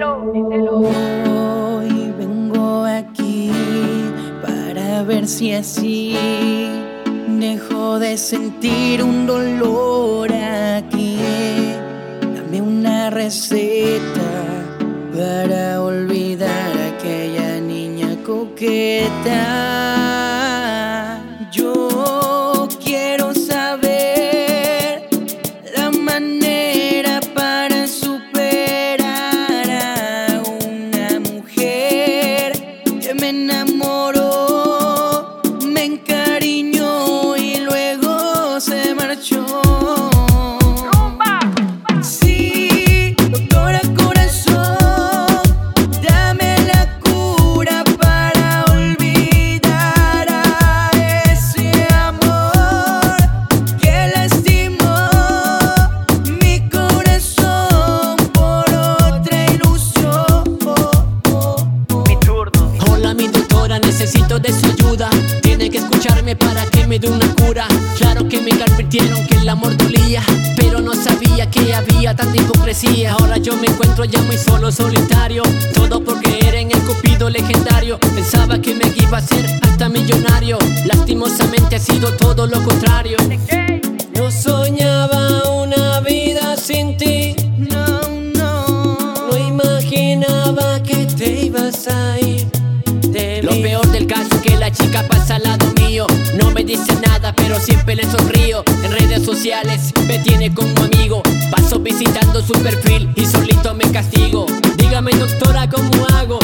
Hoy vengo aquí para ver si así dejo de sentir un dolor aquí. Dame una receta para olvidar a aquella niña coqueta. Necesito de su ayuda. Tiene que escucharme para que me dé una cura. Claro que me advirtieron que el amor dolía Pero no sabía que había tanta hipocresía. Ahora yo me encuentro ya muy solo, solitario. Todo porque era en el cupido legendario. Pensaba que me iba a ser hasta millonario. Lastimosamente ha sido todo lo contrario. Yo soñaba una vida sin ti. No, no. No imaginaba que te ibas a ir Lo peor del caso es que la chica pasa al lado mío. No me dice nada pero siempre le sonrío. En redes sociales me tiene como amigo. Paso visitando su perfil y solito me castigo. Dígame doctora cómo hago